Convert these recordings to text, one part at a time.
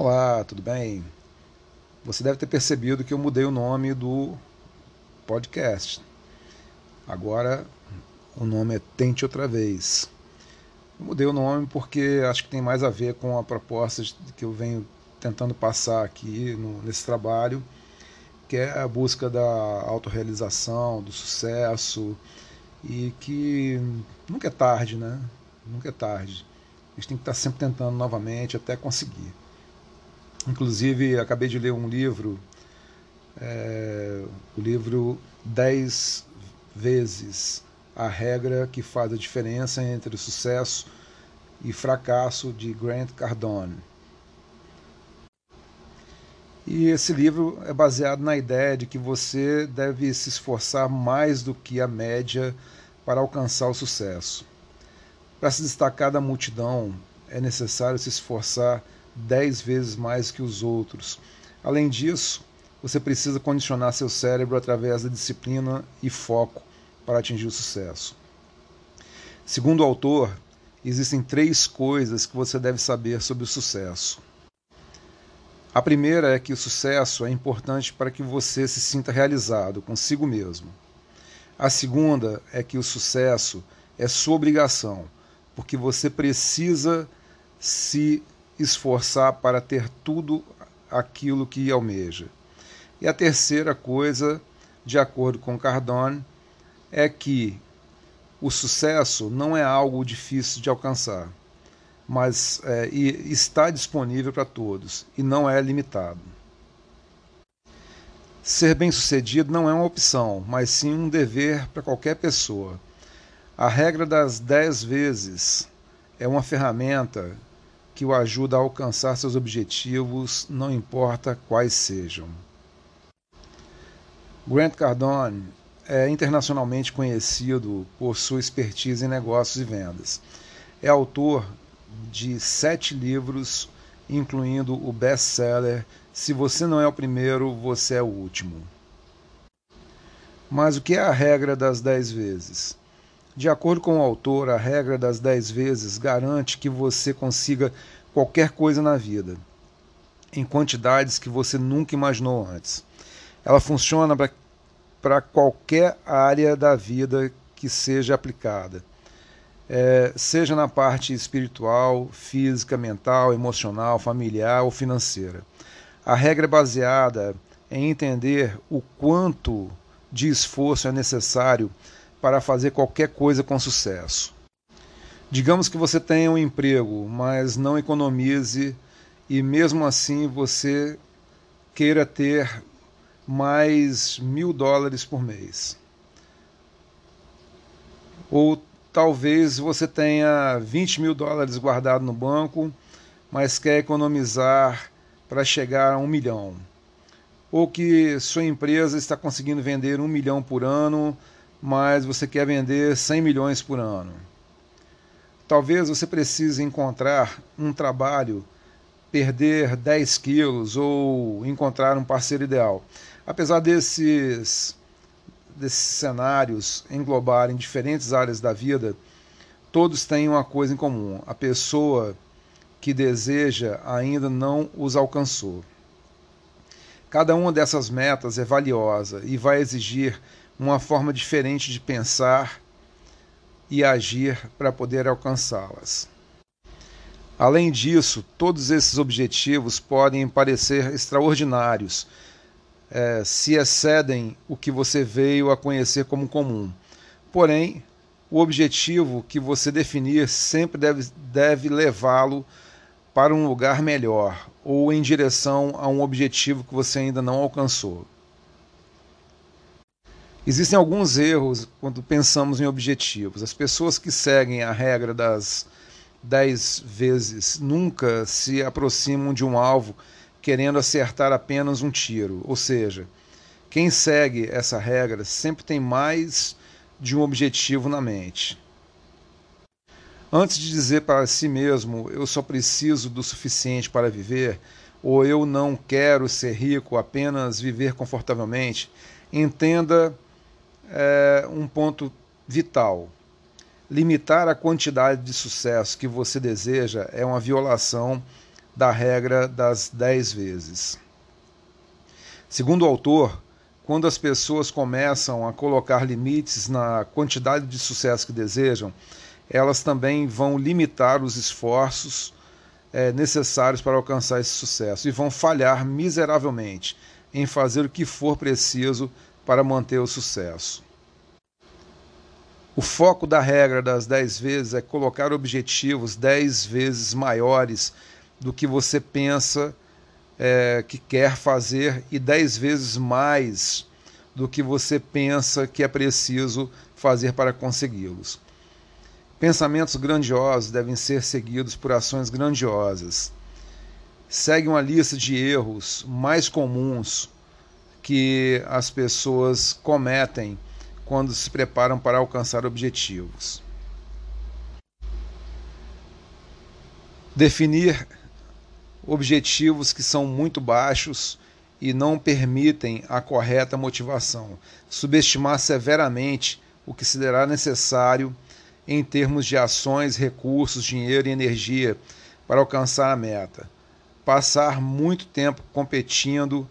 Olá, tudo bem? Você deve ter percebido que eu mudei o nome do podcast. Agora o nome é Tente Outra Vez. Eu mudei o nome porque acho que tem mais a ver com a proposta que eu venho tentando passar aqui no, nesse trabalho, que é a busca da autorrealização, do sucesso, e que nunca é tarde, né? Nunca é tarde. A gente tem que estar sempre tentando novamente até conseguir. Inclusive, acabei de ler um livro, é, o livro 10 vezes a regra que faz a diferença entre sucesso e fracasso de Grant Cardone. E esse livro é baseado na ideia de que você deve se esforçar mais do que a média para alcançar o sucesso. Para se destacar da multidão, é necessário se esforçar dez vezes mais que os outros. Além disso, você precisa condicionar seu cérebro através da disciplina e foco para atingir o sucesso. Segundo o autor, existem três coisas que você deve saber sobre o sucesso. A primeira é que o sucesso é importante para que você se sinta realizado consigo mesmo. A segunda é que o sucesso é sua obrigação, porque você precisa se esforçar para ter tudo aquilo que almeja. E a terceira coisa, de acordo com Cardone, é que o sucesso não é algo difícil de alcançar, mas é, está disponível para todos e não é limitado. Ser bem-sucedido não é uma opção, mas sim um dever para qualquer pessoa. A regra das dez vezes é uma ferramenta que o ajuda a alcançar seus objetivos, não importa quais sejam. Grant Cardone é internacionalmente conhecido por sua expertise em negócios e vendas. É autor de sete livros, incluindo o best-seller Se Você Não É o Primeiro, Você é o Último. Mas o que é a regra das dez vezes? De acordo com o autor, a regra das dez vezes garante que você consiga qualquer coisa na vida, em quantidades que você nunca imaginou antes. Ela funciona para qualquer área da vida que seja aplicada, é, seja na parte espiritual, física, mental, emocional, familiar ou financeira. A regra é baseada em entender o quanto de esforço é necessário para fazer qualquer coisa com sucesso. Digamos que você tenha um emprego, mas não economize e mesmo assim você queira ter mais mil dólares por mês. Ou talvez você tenha 20 mil dólares guardado no banco, mas quer economizar para chegar a um milhão. Ou que sua empresa está conseguindo vender um milhão por ano, mas você quer vender 100 milhões por ano. Talvez você precise encontrar um trabalho, perder 10 quilos ou encontrar um parceiro ideal. Apesar desses, desses cenários englobarem diferentes áreas da vida, todos têm uma coisa em comum: a pessoa que deseja ainda não os alcançou. Cada uma dessas metas é valiosa e vai exigir uma forma diferente de pensar e agir para poder alcançá-las. Além disso, todos esses objetivos podem parecer extraordinários é, se excedem o que você veio a conhecer como comum. Porém, o objetivo que você definir sempre deve, deve levá-lo para um lugar melhor ou em direção a um objetivo que você ainda não alcançou. Existem alguns erros quando pensamos em objetivos. As pessoas que seguem a regra das 10 vezes nunca se aproximam de um alvo querendo acertar apenas um tiro. Ou seja, quem segue essa regra sempre tem mais de um objetivo na mente. Antes de dizer para si mesmo eu só preciso do suficiente para viver, ou eu não quero ser rico, apenas viver confortavelmente, entenda é, um ponto vital. Limitar a quantidade de sucesso que você deseja é uma violação da regra das dez vezes. Segundo o autor, quando as pessoas começam a colocar limites na quantidade de sucesso que desejam, elas também vão limitar os esforços é, necessários para alcançar esse sucesso e vão falhar miseravelmente em fazer o que for preciso para manter o sucesso. O foco da regra das 10 vezes é colocar objetivos 10 vezes maiores do que você pensa é, que quer fazer e 10 vezes mais do que você pensa que é preciso fazer para consegui-los. Pensamentos grandiosos devem ser seguidos por ações grandiosas. Segue uma lista de erros mais comuns que as pessoas cometem quando se preparam para alcançar objetivos. Definir objetivos que são muito baixos e não permitem a correta motivação. Subestimar severamente o que se será necessário em termos de ações, recursos, dinheiro e energia para alcançar a meta. Passar muito tempo competindo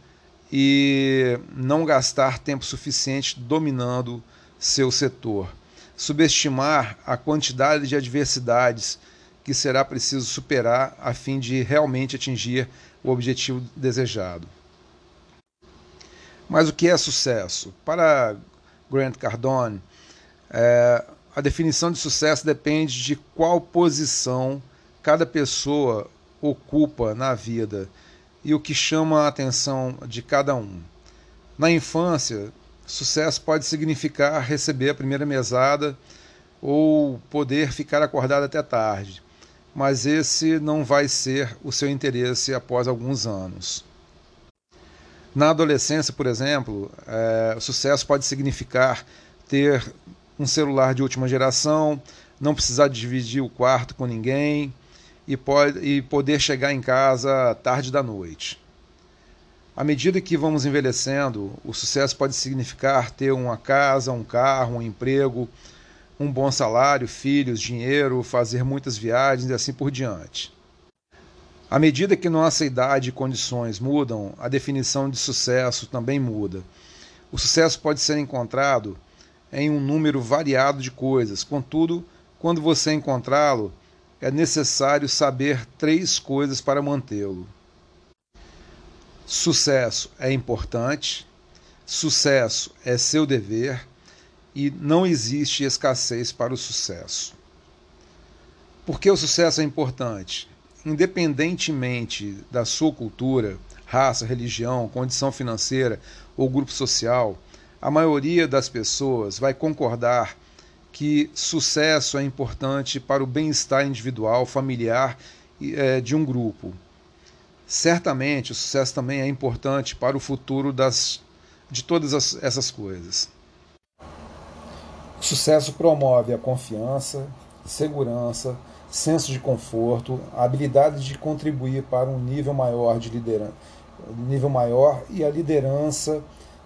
e não gastar tempo suficiente dominando seu setor. Subestimar a quantidade de adversidades que será preciso superar a fim de realmente atingir o objetivo desejado. Mas o que é sucesso? Para Grant Cardone, é, a definição de sucesso depende de qual posição cada pessoa ocupa na vida e o que chama a atenção de cada um. Na infância, sucesso pode significar receber a primeira mesada ou poder ficar acordado até tarde, mas esse não vai ser o seu interesse após alguns anos. Na adolescência, por exemplo, é, sucesso pode significar ter um celular de última geração, não precisar dividir o quarto com ninguém e, pode, e poder chegar em casa tarde da noite. À medida que vamos envelhecendo, o sucesso pode significar ter uma casa, um carro, um emprego, um bom salário, filhos, dinheiro, fazer muitas viagens e assim por diante. À medida que nossa idade e condições mudam, a definição de sucesso também muda. O sucesso pode ser encontrado em um número variado de coisas. Contudo, quando você encontrá-lo, é necessário saber três coisas para mantê-lo. Sucesso é importante, sucesso é seu dever e não existe escassez para o sucesso. Por que o sucesso é importante? Independentemente da sua cultura, raça, religião, condição financeira ou grupo social, a maioria das pessoas vai concordar que sucesso é importante para o bem-estar individual, familiar é, de um grupo. Certamente, o sucesso também é importante para o futuro das, de todas as, essas coisas. O sucesso promove a confiança, segurança, senso de conforto, a habilidade de contribuir para um nível maior de liderança, nível maior e a liderança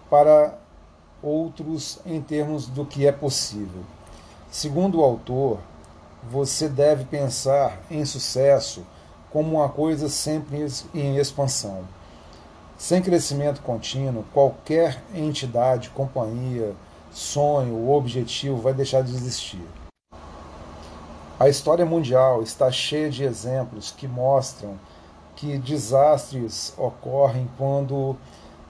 para outros em termos do que é possível. Segundo o autor, você deve pensar em sucesso como uma coisa sempre em expansão. Sem crescimento contínuo, qualquer entidade, companhia, sonho ou objetivo vai deixar de existir. A história mundial está cheia de exemplos que mostram que desastres ocorrem quando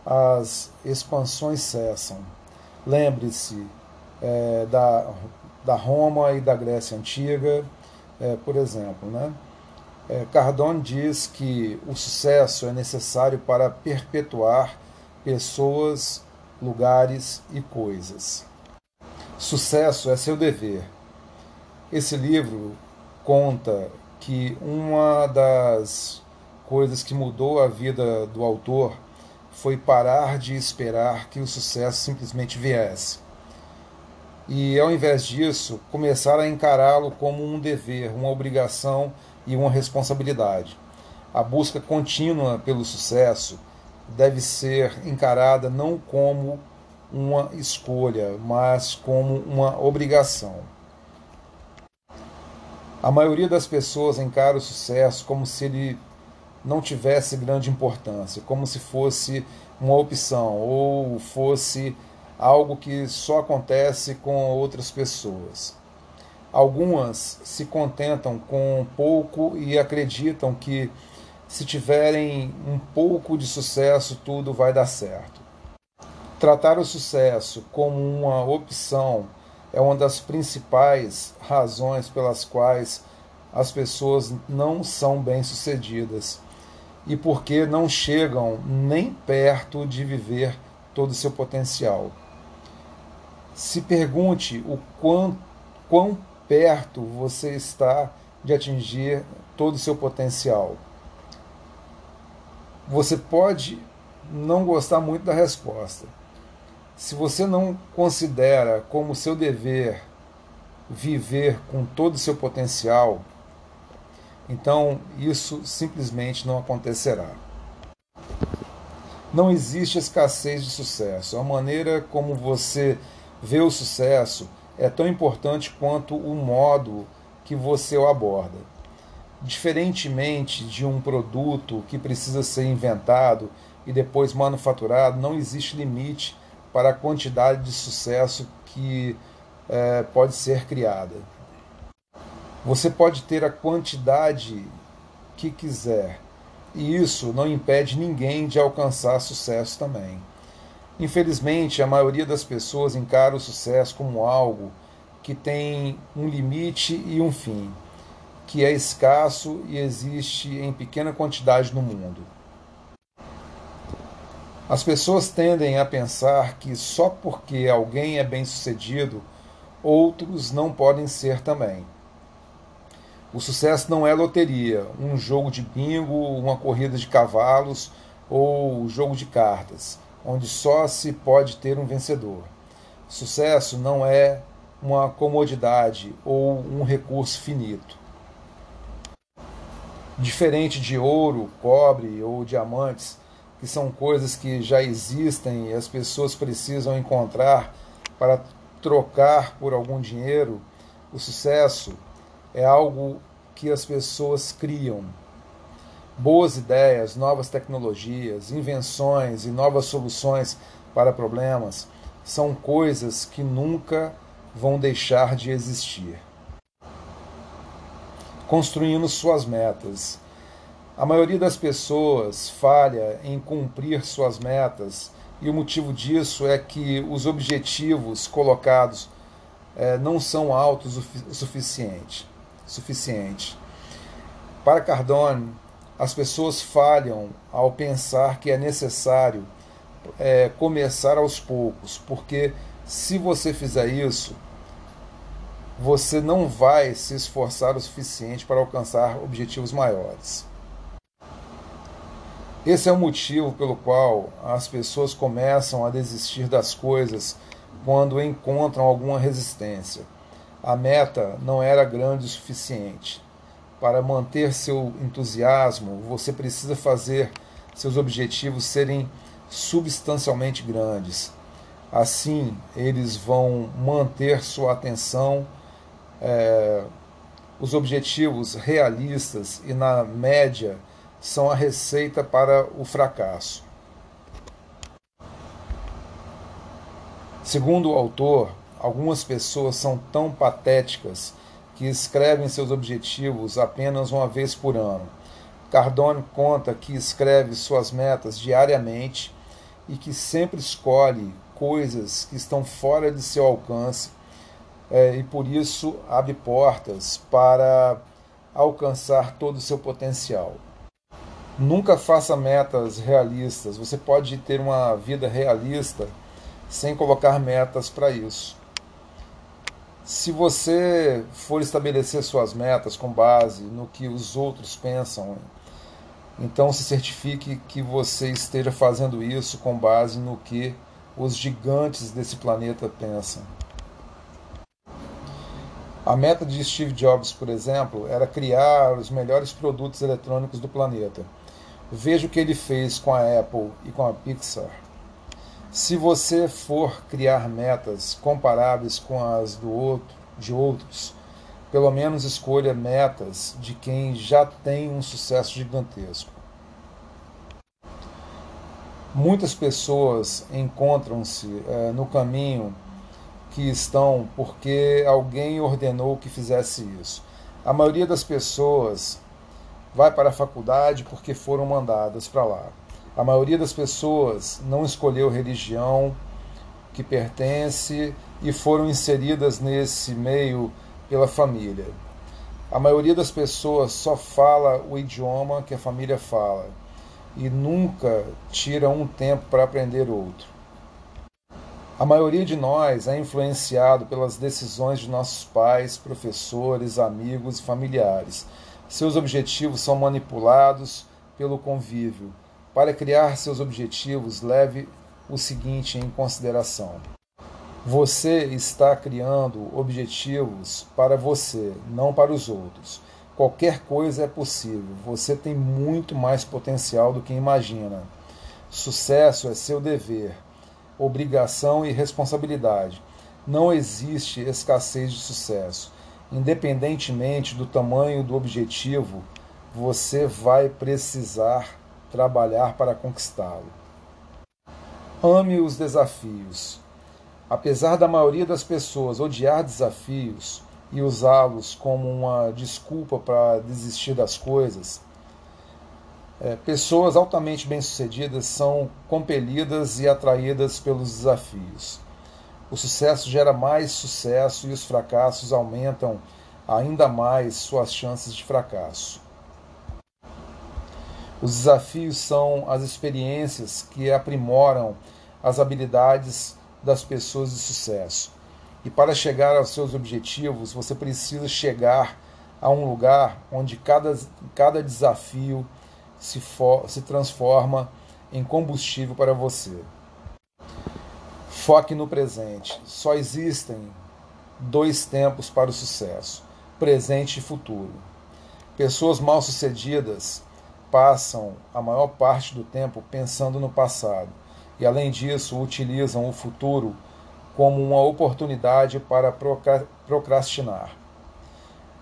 as expansões cessam. Lembre-se é, da, da Roma e da Grécia Antiga, é, por exemplo. Né? É, Cardone diz que o sucesso é necessário para perpetuar pessoas, lugares e coisas. Sucesso é seu dever. Esse livro conta que uma das coisas que mudou a vida do autor foi parar de esperar que o sucesso simplesmente viesse. E, ao invés disso, começar a encará-lo como um dever, uma obrigação e uma responsabilidade. A busca contínua pelo sucesso deve ser encarada não como uma escolha, mas como uma obrigação. A maioria das pessoas encara o sucesso como se ele não tivesse grande importância, como se fosse uma opção ou fosse algo que só acontece com outras pessoas. Algumas se contentam com pouco e acreditam que, se tiverem um pouco de sucesso, tudo vai dar certo. Tratar o sucesso como uma opção é uma das principais razões pelas quais as pessoas não são bem-sucedidas e porque não chegam nem perto de viver todo o seu potencial. Se pergunte o quão, quão perto você está de atingir todo o seu potencial. Você pode não gostar muito da resposta. Se você não considera como seu dever viver com todo o seu potencial, então isso simplesmente não acontecerá. Não existe escassez de sucesso. A maneira como você vê o sucesso é tão importante quanto o modo que você o aborda. Diferentemente de um produto que precisa ser inventado e depois manufaturado, não existe limite para a quantidade de sucesso que é, pode ser criada. Você pode ter a quantidade que quiser, e isso não impede ninguém de alcançar sucesso também. Infelizmente, a maioria das pessoas encara o sucesso como algo que tem um limite e um fim, que é escasso e existe em pequena quantidade no mundo. As pessoas tendem a pensar que só porque alguém é bem-sucedido, outros não podem ser também. O sucesso não é loteria, um jogo de bingo, uma corrida de cavalos ou jogo de cartas, onde só se pode ter um vencedor. Sucesso não é uma comodidade ou um recurso finito. Diferente de ouro, cobre ou diamantes, que são coisas que já existem e as pessoas precisam encontrar para trocar por algum dinheiro, o sucesso é algo que as pessoas criam. Boas ideias, novas tecnologias, invenções e novas soluções para problemas são coisas que nunca vão deixar de existir. Construindo suas metas. A maioria das pessoas falha em cumprir suas metas e o motivo disso é que os objetivos colocados é, não são altos o suficiente suficiente. Para Cardone, as pessoas falham ao pensar que é necessário é, começar aos poucos, porque se você fizer isso, você não vai se esforçar o suficiente para alcançar objetivos maiores. Esse é o motivo pelo qual as pessoas começam a desistir das coisas quando encontram alguma resistência. A meta não era grande o suficiente. Para manter seu entusiasmo, você precisa fazer seus objetivos serem substancialmente grandes. Assim, eles vão manter sua atenção. É, os objetivos realistas e, na média, são a receita para o fracasso. Segundo o autor, Algumas pessoas são tão patéticas que escrevem seus objetivos apenas uma vez por ano. Cardone conta que escreve suas metas diariamente e que sempre escolhe coisas que estão fora de seu alcance é, e por isso abre portas para alcançar todo o seu potencial. Nunca faça metas realistas. Você pode ter uma vida realista sem colocar metas para isso. Se você for estabelecer suas metas com base no que os outros pensam, então se certifique que você esteja fazendo isso com base no que os gigantes desse planeta pensam. A meta de Steve Jobs, por exemplo, era criar os melhores produtos eletrônicos do planeta. Veja o que ele fez com a Apple e com a Pixar. Se você for criar metas comparáveis com as do outro, de outros, pelo menos escolha metas de quem já tem um sucesso gigantesco. Muitas pessoas encontram-se é, no caminho que estão porque alguém ordenou que fizesse isso. A maioria das pessoas vai para a faculdade porque foram mandadas para lá. A maioria das pessoas não escolheu religião que pertence e foram inseridas nesse meio pela família. A maioria das pessoas só fala o idioma que a família fala e nunca tira um tempo para aprender outro. A maioria de nós é influenciado pelas decisões de nossos pais, professores, amigos e familiares. Seus objetivos são manipulados pelo convívio. Para criar seus objetivos, leve o seguinte em consideração: você está criando objetivos para você, não para os outros. Qualquer coisa é possível. Você tem muito mais potencial do que imagina. Sucesso é seu dever obrigação e responsabilidade. Não existe escassez de sucesso. Independentemente do tamanho do objetivo, você vai precisar trabalhar para conquistá-lo. Ame os desafios. Apesar da maioria das pessoas odiar desafios e usá-los como uma desculpa para desistir das coisas, é, pessoas altamente bem-sucedidas são compelidas e atraídas pelos desafios. O sucesso gera mais sucesso e os fracassos aumentam ainda mais suas chances de fracasso. Os desafios são as experiências que aprimoram as habilidades das pessoas de sucesso. E para chegar aos seus objetivos, você precisa chegar a um lugar onde cada, cada desafio se, for, se transforma em combustível para você. Foque no presente. Só existem dois tempos para o sucesso: presente e futuro. Pessoas mal-sucedidas passam a maior parte do tempo pensando no passado e, além disso, utilizam o futuro como uma oportunidade para procrastinar.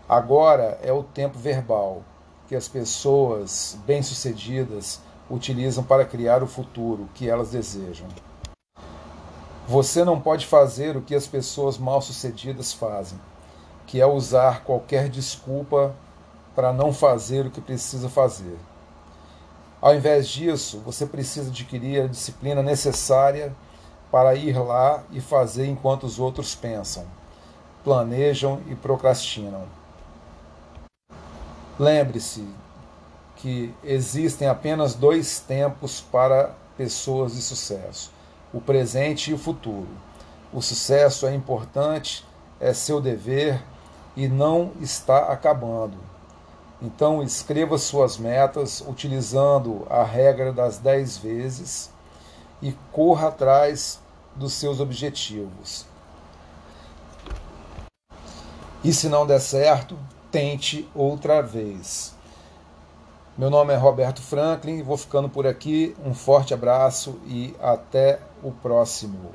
Agora é o tempo verbal, que as pessoas bem-sucedidas utilizam para criar o futuro que elas desejam. Você não pode fazer o que as pessoas mal-sucedidas fazem, que é usar qualquer desculpa para não fazer o que precisa fazer. Ao invés disso, você precisa adquirir a disciplina necessária para ir lá e fazer enquanto os outros pensam, planejam e procrastinam. Lembre-se que existem apenas dois tempos para pessoas de sucesso: o presente e o futuro. O sucesso é importante, é seu dever e não está acabando. Então, escreva suas metas utilizando a regra das dez vezes e corra atrás dos seus objetivos. E se não der certo, tente outra vez. Meu nome é Roberto Franklin, vou ficando por aqui. Um forte abraço e até o próximo.